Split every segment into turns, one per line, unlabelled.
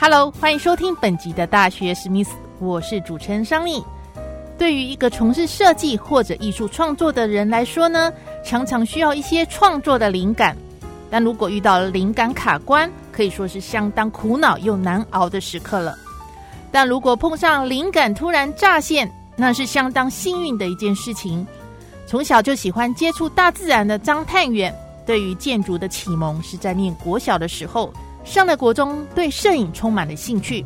Hello，欢迎收听本集的大学史密斯，我是主持人商丽。对于一个从事设计或者艺术创作的人来说呢，常常需要一些创作的灵感。但如果遇到了灵感卡关，可以说是相当苦恼又难熬的时刻了。但如果碰上灵感突然乍现，那是相当幸运的一件事情。从小就喜欢接触大自然的张探远，对于建筑的启蒙是在念国小的时候，上了国中，对摄影充满了兴趣。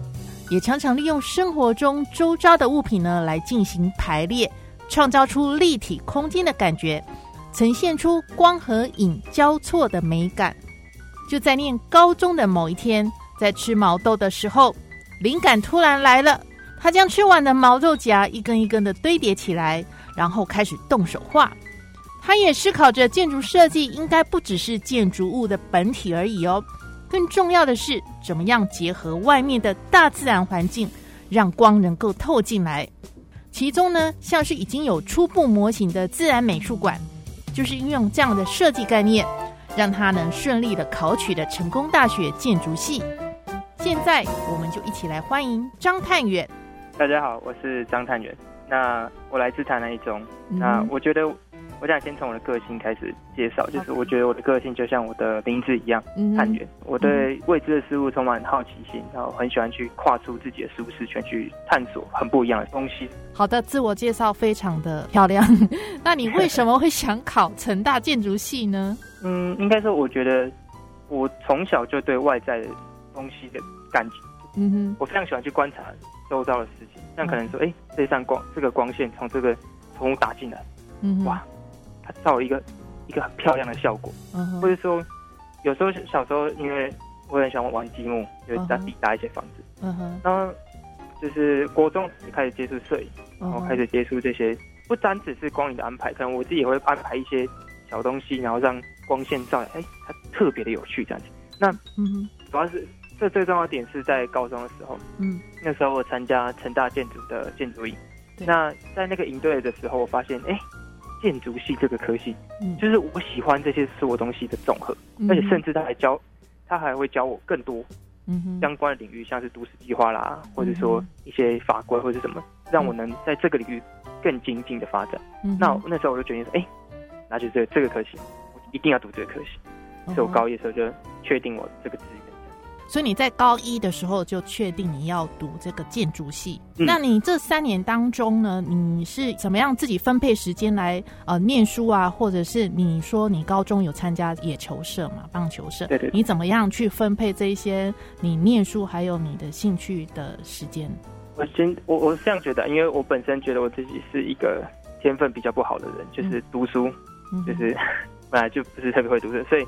也常常利用生活中周遭的物品呢来进行排列，创造出立体空间的感觉，呈现出光和影交错的美感。就在念高中的某一天，在吃毛豆的时候，灵感突然来了。他将吃完的毛豆荚一根一根的堆叠起来，然后开始动手画。他也思考着建筑设计应该不只是建筑物的本体而已哦。更重要的是，怎么样结合外面的大自然环境，让光能够透进来？其中呢，像是已经有初步模型的自然美术馆，就是运用这样的设计概念，让它能顺利的考取了成功大学建筑系。现在，我们就一起来欢迎张探远。
大家好，我是张探远。那我来自台南一中。那我觉得。我想先从我的个性开始介绍，就是我觉得我的个性就像我的名字一样，探远。我对未知的事物充满好奇心，然后很喜欢去跨出自己的舒适圈，去探索很不一样的东西。
好的，自我介绍非常的漂亮。那你为什么会想考成大建筑系呢？
嗯，应该说，我觉得我从小就对外在的东西的感觉，嗯哼，我非常喜欢去观察周遭的事情。像可能说，哎，这扇光，这个光线从这个从打进来，嗯，哇。它造一个一个很漂亮的效果，嗯或者说有时候小时候，因为我很喜欢玩积木，就在底搭一些房子。嗯哼，然后就是国中开始接触摄影，然后开始接触这些，不单只是光影的安排，可能我自己也会安排一些小东西，然后让光线照，哎，它特别的有趣这样子。那嗯哼，主要是这最重要的点是在高中的时候，嗯，那时候我参加成大建筑的建筑营，那在那个营队的时候，我发现，哎。建筑系这个科系，嗯，就是我喜欢这些所有东西的总和，而且甚至他还教，他还会教我更多，嗯相关的领域，像是都市计划啦，或者说一些法规或者什么，让我能在这个领域更精进的发展。那那时候我就决定说，哎，那就这这个科系，我一定要读这个科系。所以我高一的时候就确定我这个志愿。
所以你在高一的时候就确定你要读这个建筑系，那你这三年当中呢，你是怎么样自己分配时间来呃念书啊？或者是你说你高中有参加野球社嘛，棒球社？
对对。
你怎么样去分配这一些你念书还有你的兴趣的时间？
我先我我是这样觉得，因为我本身觉得我自己是一个天分比较不好的人，就是读书就是 本来就不是特别会读书，所以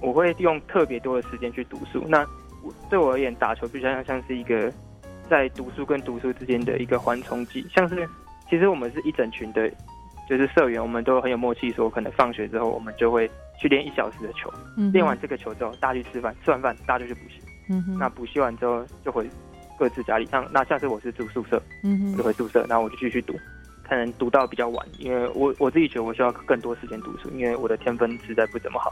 我会用特别多的时间去读书。那对我而言，打球比较像像是一个在读书跟读书之间的一个缓冲剂。像是其实我们是一整群的，就是社员，我们都很有默契，说可能放学之后我们就会去练一小时的球。练完这个球之后，大家去吃饭，吃完饭大家就去补习。那补习完之后就回各自家里。像那下次我是住宿舍，就回宿舍，然后我就继续读。可能读到比较晚，因为我我自己觉得我需要更多时间读书，因为我的天分实在不怎么好。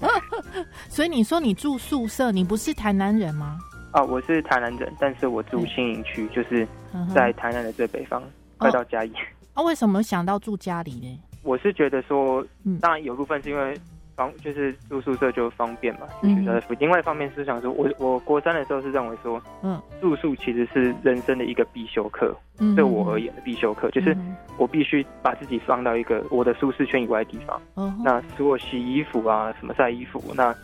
所以你说你住宿舍，你不是台南人吗？
啊，我是台南人，但是我住新营区，就是在台南的最北方，快到嘉义。
啊，为什么想到住家里呢？
我是觉得说，当然有部分是因为。方就是住宿舍就方便嘛，学校的附近。另外一方面是想说，我我国三的时候是认为说，嗯，住宿其实是人生的一个必修课，对我而言的必修课，就是我必须把自己放到一个我的舒适圈以外的地方。嗯，那所有洗衣服啊，什么晒衣服，那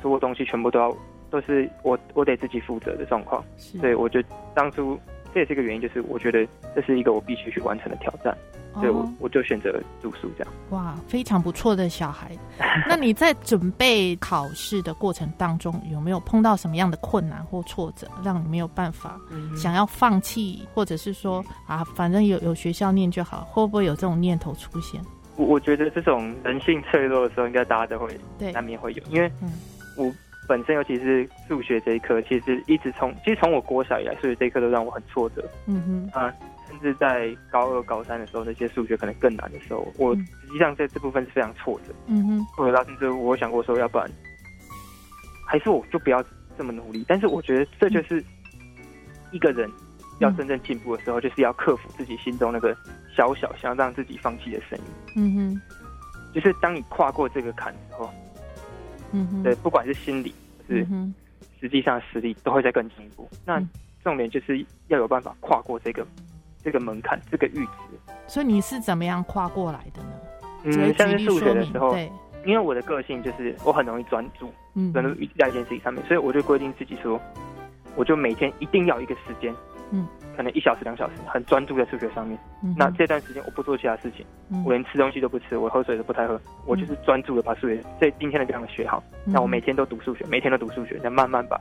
所有东西全部都要都是我我得自己负责的状况。所以我就当初。这也是一个原因，就是我觉得这是一个我必须去完成的挑战，所以我我就选择住宿这样。
哇，非常不错的小孩。那你在准备考试的过程当中，有没有碰到什么样的困难或挫折，让你没有办法想要放弃，或者是说啊，反正有有学校念就好，会不会有这种念头出现？
我我觉得这种人性脆弱的时候，应该大家都会难免会有，因为我。本身尤其是数学这一科，其实一直从其实从我国小以来，数学这一科都让我很挫折。嗯哼啊，甚至在高二、高三的时候，那些数学可能更难的时候，我实际上在这部分是非常挫折。嗯哼，或者到甚至我想过说，要不然还是我就不要这么努力。但是我觉得这就是一个人要真正进步的时候，就是要克服自己心中那个小小想让自己放弃的声音。嗯哼，就是当你跨过这个坎之后。嗯，对，不管是心理是实际上实力，都会再更进一步。那重点就是要有办法跨过这个这个门槛，这个阈值。
所以你是怎么样跨过来的呢？
嗯，像是数学的时候，对，因为我的个性就是我很容易专注，专注在一件事情上面，所以我就规定自己说，我就每天一定要一个时间，嗯。可能一小时两小时，很专注在数学上面。那这段时间我不做其他事情，我连吃东西都不吃，我喝水都不太喝，我就是专注的把数学这今天的这样学好。那我每天都读数学，每天都读数学，再慢慢把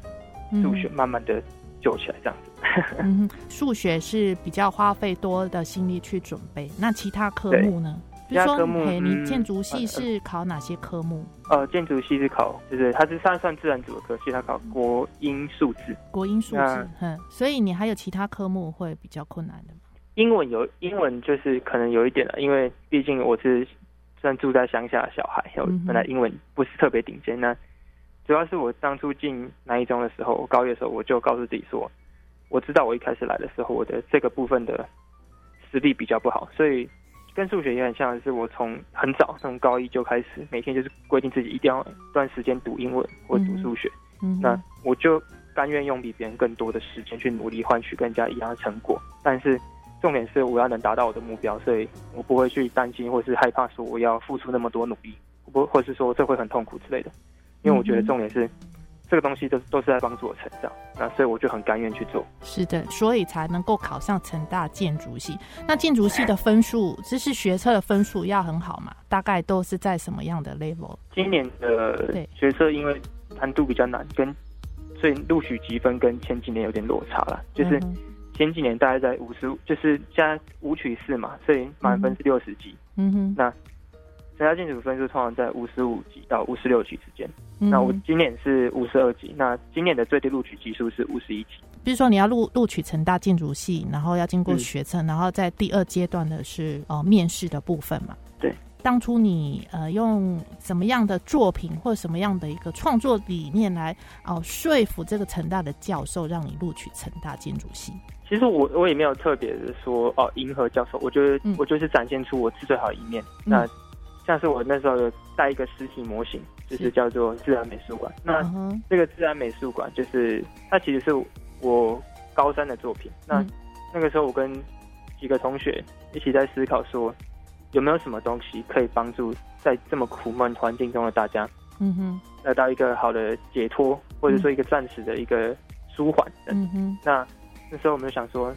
数学慢慢的救起来，这样
子。数学是比较花费多的心力去准备，那其他科目呢？
其他科目，
你建筑系是考哪些科目？
呃，建筑系是考，就是它是算算自然组的科系，它考国英数字。
国英数字，嗯，所以你还有其他科目会比较困难的吗？
英文有，英文就是可能有一点了，因为毕竟我是算住在乡下的小孩，有本来英文不是特别顶尖。那主要是我当初进南一中的时候，我高一的时候我就告诉自己说，我知道我一开始来的时候，我的这个部分的实力比较不好，所以。跟数学也很像，是我从很早从高一就开始，每天就是规定自己一定要段时间读英文或读数学。嗯那我就甘愿用比别人更多的时间去努力，换取跟人家一样的成果。但是重点是我要能达到我的目标，所以我不会去担心或是害怕说我要付出那么多努力，不或是说这会很痛苦之类的。因为我觉得重点是。这个东西都都是在帮助我成长，那所以我就很甘愿去做。
是的，所以才能够考上成大建筑系。那建筑系的分数，就是学测的分数要很好嘛？大概都是在什么样的 level？
今年的学测因为难度比较难，跟所以录取积分跟前几年有点落差了。就是前几年大概在五十，就是现在五取四嘛，所以满分是六十几。嗯哼，那。其他建筑分数通常在五十五级到五十六级之间。那我今年是五十二级，那今年的最低录取级数是五十一级。
比如说你要录录取成大建筑系，然后要经过学测，然后在第二阶段的是呃面试的部分嘛？
对。
当初你呃用什么样的作品或什么样的一个创作理念来哦说服这个成大的教授让你录取成大建筑系？
其实我我也没有特别的说哦迎合教授，我觉得我就是展现出我是最好的一面。那像是我那时候有带一个实体模型，就是叫做自然美术馆。那这个自然美术馆就是它其实是我高三的作品。那那个时候我跟几个同学一起在思考说，有没有什么东西可以帮助在这么苦闷环境中的大家，嗯哼，得到一个好的解脱，或者说一个暂时的一个舒缓。嗯哼，那那时候我们就想说，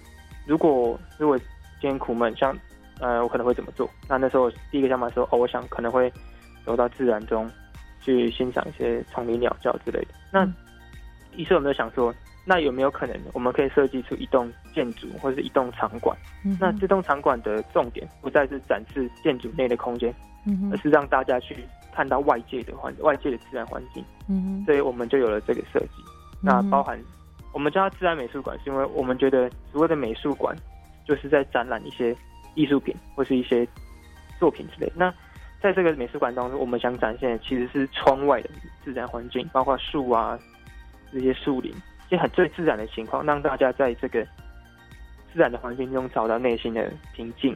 如果如果今天苦闷，像。呃，我可能会怎么做？那那时候第一个想法说，哦，我想可能会走到自然中去欣赏一些丛林鸟叫之类的。那于是我们就想说，那有没有可能我们可以设计出一栋建筑或者是一栋场馆？那这栋场馆的重点不再是展示建筑内的空间，而是让大家去看到外界的环外界的自然环境。嗯所以我们就有了这个设计。那包含我们叫它自然美术馆，是因为我们觉得所谓的美术馆就是在展览一些。艺术品或是一些作品之类。那在这个美术馆当中，我们想展现的其实是窗外的自然环境，包括树啊这些树林，一些很最自然的情况，让大家在这个自然的环境中找到内心的平静。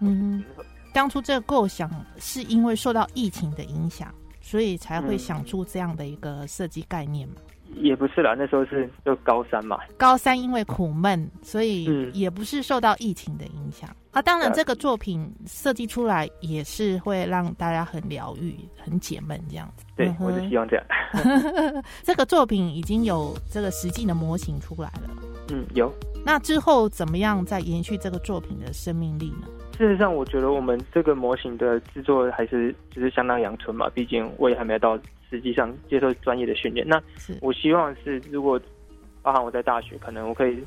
嗯，
当初这个构想是因为受到疫情的影响，所以才会想出这样的一个设计概念嘛。
也不是啦，那时候是就高三嘛。
高三因为苦闷，所以也不是受到疫情的影响啊。当然，这个作品设计出来也是会让大家很疗愈、很解闷这样子。
对，我就希望这样。
这个作品已经有这个实际的模型出来了。
嗯，有。
那之后怎么样再延续这个作品的生命力呢？
事实上，我觉得我们这个模型的制作还是就是相当阳春嘛，毕竟我也还没到实际上接受专业的训练。那我希望是，如果包含我在大学，可能我可以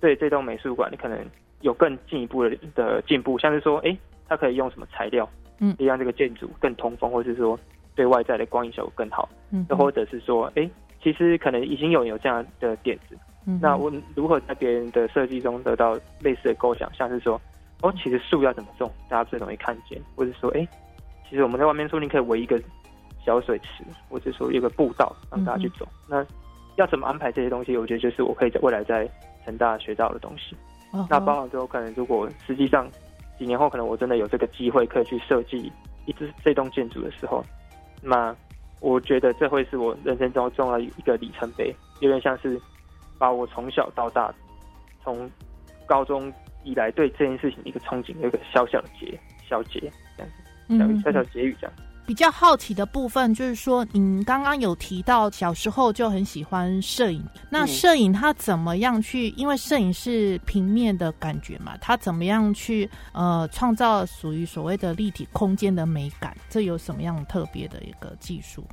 对这栋美术馆可能有更进一步的的进步，像是说，哎，它可以用什么材料，嗯，让这个建筑更通风，或者是说对外在的光影效果更好，嗯，又或者是说，哎，其实可能已经有有这样的点子，嗯，那我如何在别人的设计中得到类似的构想，像是说。哦，其实树要怎么种，大家最容易看见，或者说，哎，其实我们在外面说，不定可以围一个小水池，或者说有个步道让大家去走。那要怎么安排这些东西？我觉得就是我可以在未来在成大学到的东西。那包含之后，可能如果实际上几年后，可能我真的有这个机会可以去设计一支这栋建筑的时候，那我觉得这会是我人生中重要一个里程碑，有点像是把我从小到大，从高中。以来对这件事情一个憧憬，有一个小小的结，小结这样子，小小结语这样。
比较好奇的部分就是说，您刚刚有提到小时候就很喜欢摄影，那摄影它怎么样去？因为摄影是平面的感觉嘛，它怎么样去呃创造属于所谓的立体空间的美感？这有什么样特别的一个技术？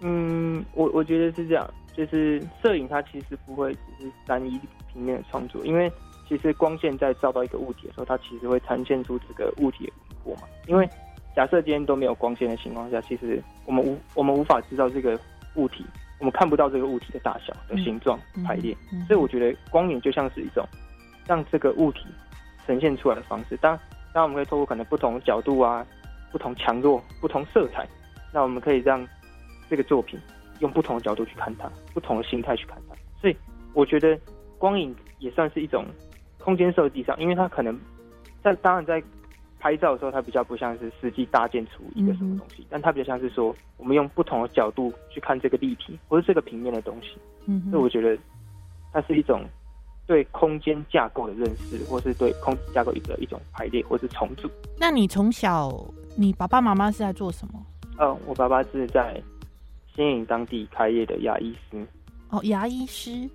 嗯，我我觉得是这样，就是摄影它其实不会只是单一平面的创作，因为。其实光线在照到一个物体的时候，它其实会呈现出这个物体的轮廓嘛。因为假设今天都没有光线的情况下，其实我们无我们无法知道这个物体，我们看不到这个物体的大小、的形状、排列。所以我觉得光影就像是一种让这个物体呈现出来的方式。当当我们可以透过可能不同角度啊、不同强弱、不同色彩，那我们可以让这个作品用不同的角度去看它，不同的心态去看它。所以我觉得光影也算是一种。空间设计上，因为它可能在当然在拍照的时候，它比较不像是实际搭建出一个什么东西，但它比较像是说，我们用不同的角度去看这个立体或者这个平面的东西。嗯，所以我觉得它是一种对空间架构的认识，或是对空间架构的一种排列或是重组。
那你从小，你爸爸妈妈是在做什么？
嗯，我爸爸是在新营当地开业的牙医师。
哦，牙医师。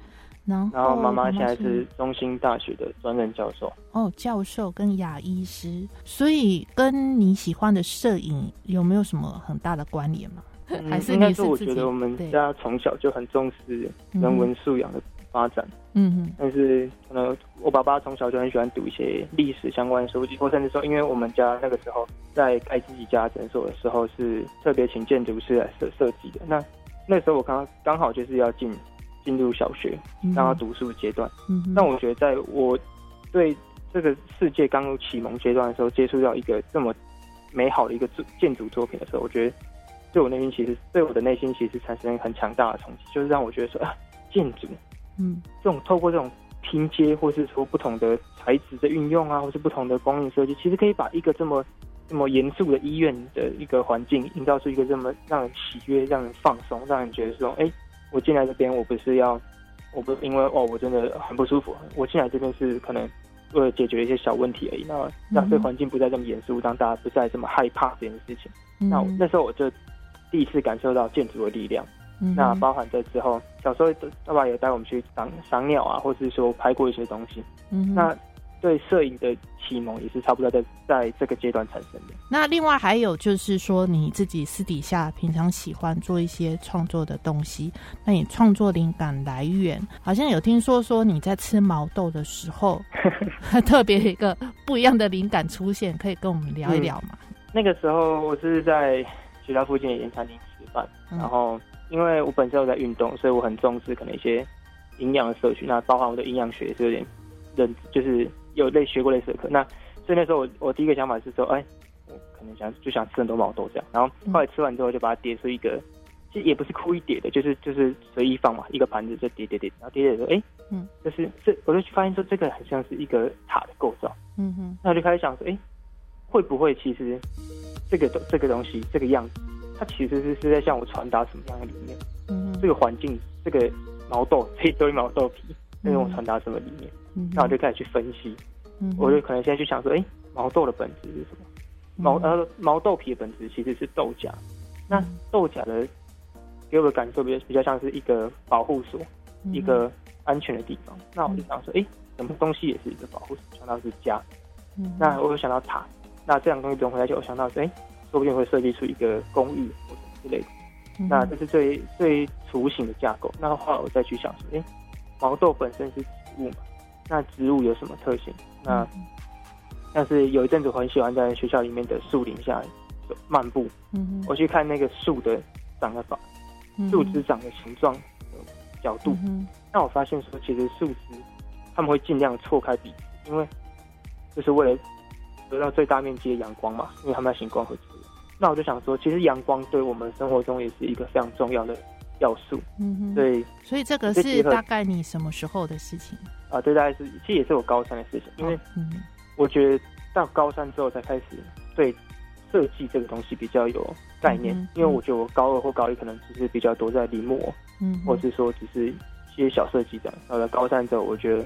然后妈妈现在是中兴大学的专任教授
哦，教授跟牙医师，所以跟你喜欢的摄影有没有什么很大的关联吗？还是
应该是我觉得我们家从小就很重视人文素养的发展，嗯哼。但是可能我爸爸从小就很喜欢读一些历史相关的书籍，或甚至说，因为我们家那个时候在盖自己家诊所的时候，是特别请建筑师来设设计的。那那时候我刚刚好就是要进。进入小学，让他读书的阶段。那我觉得，在我对这个世界刚入启蒙阶段的时候，接触到一个这么美好的一个建筑作品的时候，我觉得对我内心其实对我的内心其实产生很强大的冲击，就是让我觉得说啊，建筑，嗯，这种透过这种拼接，或是说不同的材质的运用啊，或是不同的光影设计，其实可以把一个这么这么严肃的医院的一个环境，营造出一个这么让人喜悦、让人放松、让人觉得说，哎。我进来这边，我不是要，我不因为哦，我真的很不舒服。我进来这边是可能为了解决一些小问题而已。那让这环境不再这么严肃，让大家不再这么害怕这件事情。那那时候我就第一次感受到建筑的力量。那包含在之后，小时候爸爸也带我们去赏赏鸟啊，或是说拍过一些东西。那对摄影的启蒙也是差不多在在这个阶段产生的。
那另外还有就是说，你自己私底下平常喜欢做一些创作的东西，那你创作灵感来源，好像有听说说你在吃毛豆的时候，特别一个不一样的灵感出现，可以跟我们聊一聊吗？
那个时候我是在学校附近的盐餐厅吃饭，然后因为我本身有在运动，所以我很重视可能一些营养的摄取，那包含我的营养学也是有点认，就是。有类学过类似的课，那所以那时候我我第一个想法是说，哎，我可能想就想吃很多毛豆这样，然后后来吃完之后就把它叠出一个，其实也不是故意叠的，就是就是随意放嘛，一个盘子就叠叠叠，然后叠叠说，哎，嗯，就是这我就去发现说这个很像是一个塔的构造，嗯哼，那我就开始想说，哎，会不会其实这个这个东西这个样子，它其实是是在向我传达什么样的理念？嗯，这个环境这个毛豆这一堆毛豆皮在跟我传达什么理念？那我就开始去分析，我就可能现在去想说，哎，毛豆的本质是什么？毛呃毛豆皮的本质其实是豆荚，那豆荚的给我的感受比较比较像是一个保护所，一个安全的地方。那我就想说，哎，什么东西也是一个保护所？想到是家。那我又想到塔。那这两个东西融合在一起，我想到说，哎，说不定会设计出一个公寓或者之类的。那这是最最雏形的架构。那后来我再去想说，哎，毛豆本身是植物嘛？那植物有什么特性？那但是有一阵子我很喜欢在学校里面的树林下漫步。嗯我去看那个树的长的法，树枝长的形状、角度。那我发现说，其实树枝他们会尽量错开彼此，因为就是为了得到最大面积的阳光嘛，因为他们要行光合作用。那我就想说，其实阳光对我们生活中也是一个非常重要的要素。嗯哼。对，
所以这个是大概你什么时候的事情？
啊，对大概是其实也是我高三的事情，因为我觉得到高三之后才开始对设计这个东西比较有概念，因为我觉得我高二或高一可能只是比较多在临摹，嗯，或是说只是一些小设计这样。到了高三之后，我觉得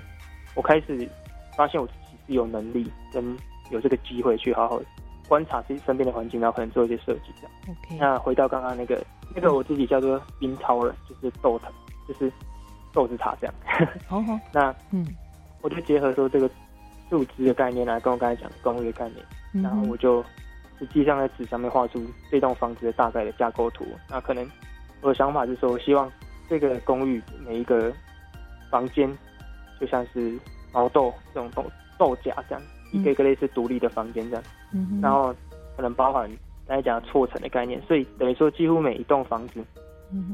我开始发现我自己是有能力跟有这个机会去好好观察自己身边的环境，然后可能做一些设计这样。
OK，
那回到刚刚那个那个我自己叫做冰超人，就是豆藤，就是。豆子塔这样，
好 好，
那嗯，我就结合说这个树枝的概念来跟我刚才讲公寓的概念，然后我就实际上在纸上面画出这栋房子的大概的架构图。那可能我的想法是说，我希望这个公寓每一个房间就像是毛豆这种豆豆荚这样，一个一个类似独立的房间这样，然后可能包含刚才讲错层的概念，所以等于说几乎每一栋房子。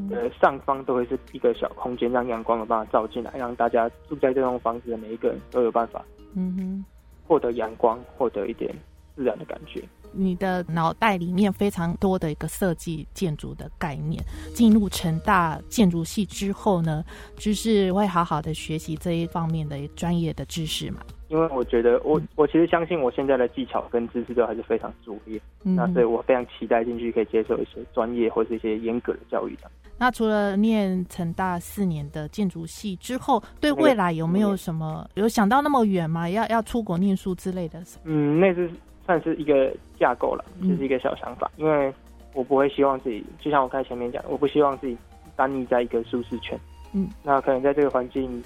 的，上方都会是一个小空间，让阳光有办法照进来，让大家住在这栋房子的每一个人都有办法，嗯哼，获得阳光，获得一点自然的感觉。
你的脑袋里面非常多的一个设计建筑的概念。进入成大建筑系之后呢，就是会好好的学习这一方面的专业的知识嘛。
因为我觉得，我我其实相信我现在的技巧跟知识都还是非常拙劣，那所以我非常期待进去可以接受一些专业或是一些严格的教育的。
那除了念成大四年的建筑系之后，对未来有没有什么有想到那么远吗？要要出国念书之类的？
嗯，那是算是一个架构了，就是一个小想法。因为我不会希望自己，就像我刚才前面讲，我不希望自己单立在一个舒适圈。嗯，那可能在这个环境，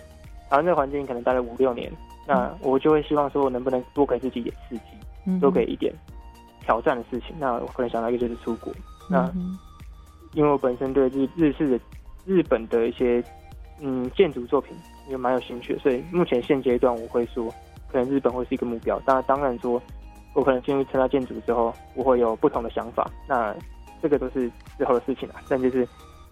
台湾这个环境可能待了五六年。那我就会希望说，我能不能多给自己一点刺激，多给一点挑战的事情。那我可能想到一个就是出国。那因为我本身对日日式的日本的一些嗯建筑作品也蛮有兴趣，所以目前现阶段我会说，可能日本会是一个目标。当然，当然说，我可能进入其他建筑之后，我会有不同的想法。那这个都是之后的事情了。但就是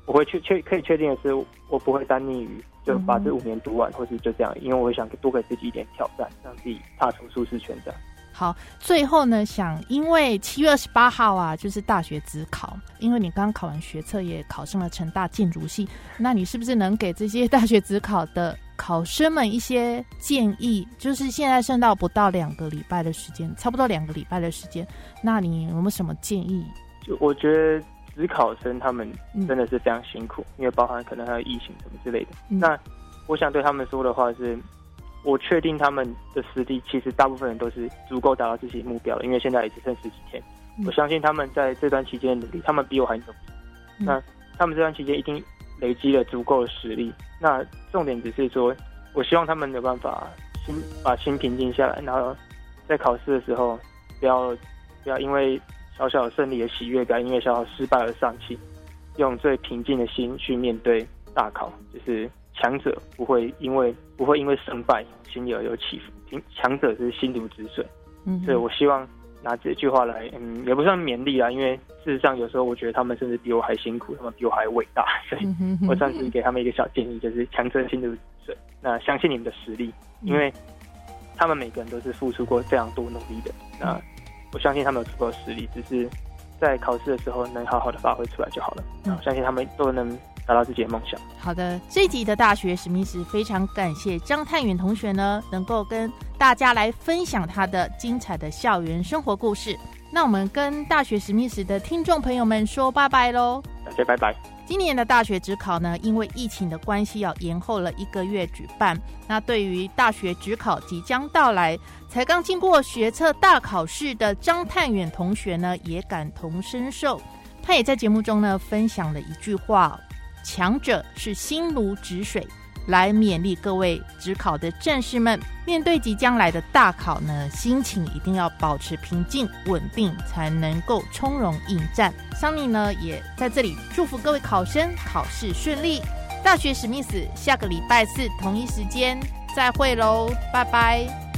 我会确确可以确定的是，我不会单溺于。就把这五年读完，或是就这样，因为我想多给自己一点挑战，让自己踏出舒适圈。这样
好。最后呢，想因为七月二十八号啊，就是大学自考，因为你刚考完学测，也考上了成大建筑系，那你是不是能给这些大学自考的考生们一些建议？就是现在剩到不到两个礼拜的时间，差不多两个礼拜的时间，那你有没有什么建议？
就我觉得。职考生他们真的是非常辛苦，因为包含可能还有疫情什么之类的。那我想对他们说的话是，我确定他们的实力其实大部分人都是足够达到自己目标了，因为现在也只剩十几天。我相信他们在这段期间的努力，他们比我还努力。那他们这段期间一定累积了足够的实力。那重点只是说，我希望他们有办法心把心平静下来，然后在考试的时候不要不要因为。小小胜利的喜悦感，因为小小失败而丧气，用最平静的心去面对大考。就是强者不会因为不会因为胜败心里而有起伏，平强者是心如止水。嗯，所以我希望拿这句话来，嗯，也不算勉励啊，因为事实上有时候我觉得他们甚至比我还辛苦，他们比我还伟大，所以我算是给他们一个小建议，就是强者心如止水。那相信你们的实力，因为他们每个人都是付出过非常多努力的。那我相信他们有足够的实力，只是在考试的时候能好好的发挥出来就好了。嗯，相信他们都能达到自己的梦想。
好的，这一集的大学史密斯非常感谢张太远同学呢，能够跟大家来分享他的精彩的校园生活故事。那我们跟大学史密斯的听众朋友们说拜拜喽！
大家拜拜。
今年的大学职考呢，因为疫情的关系，要延后了一个月举办。那对于大学职考即将到来，才刚经过学测大考试的张探远同学呢，也感同身受。他也在节目中呢，分享了一句话：“强者是心如止水，来勉励各位职考的战士们，面对即将来的大考呢，心情一定要保持平静稳定，才能够从容应战。桑尼呢，也在这里祝福各位考生考试顺利。大学史密斯，下个礼拜四同一时间再会喽，拜拜。